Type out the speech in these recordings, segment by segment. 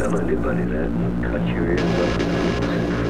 tell anybody that. Cut your ears off.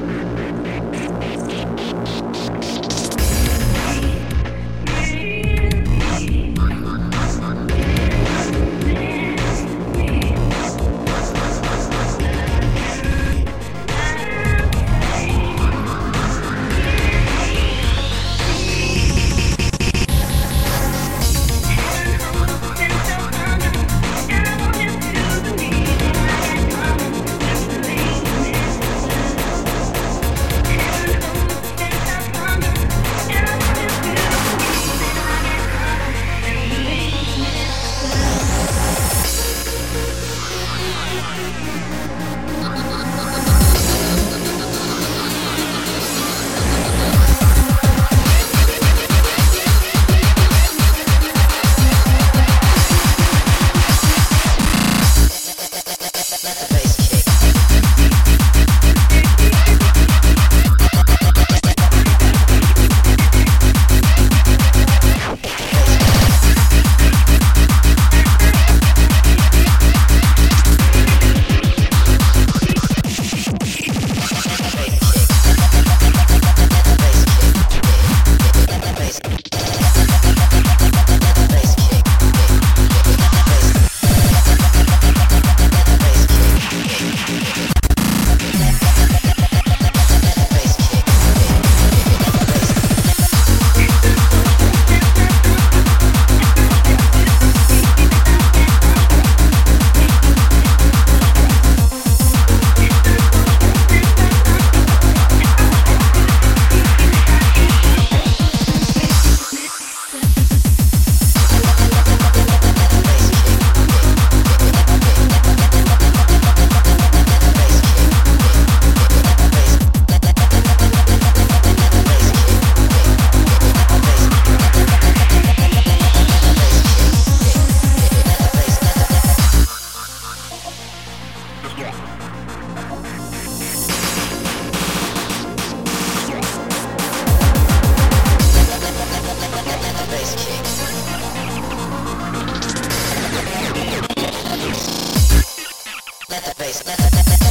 Let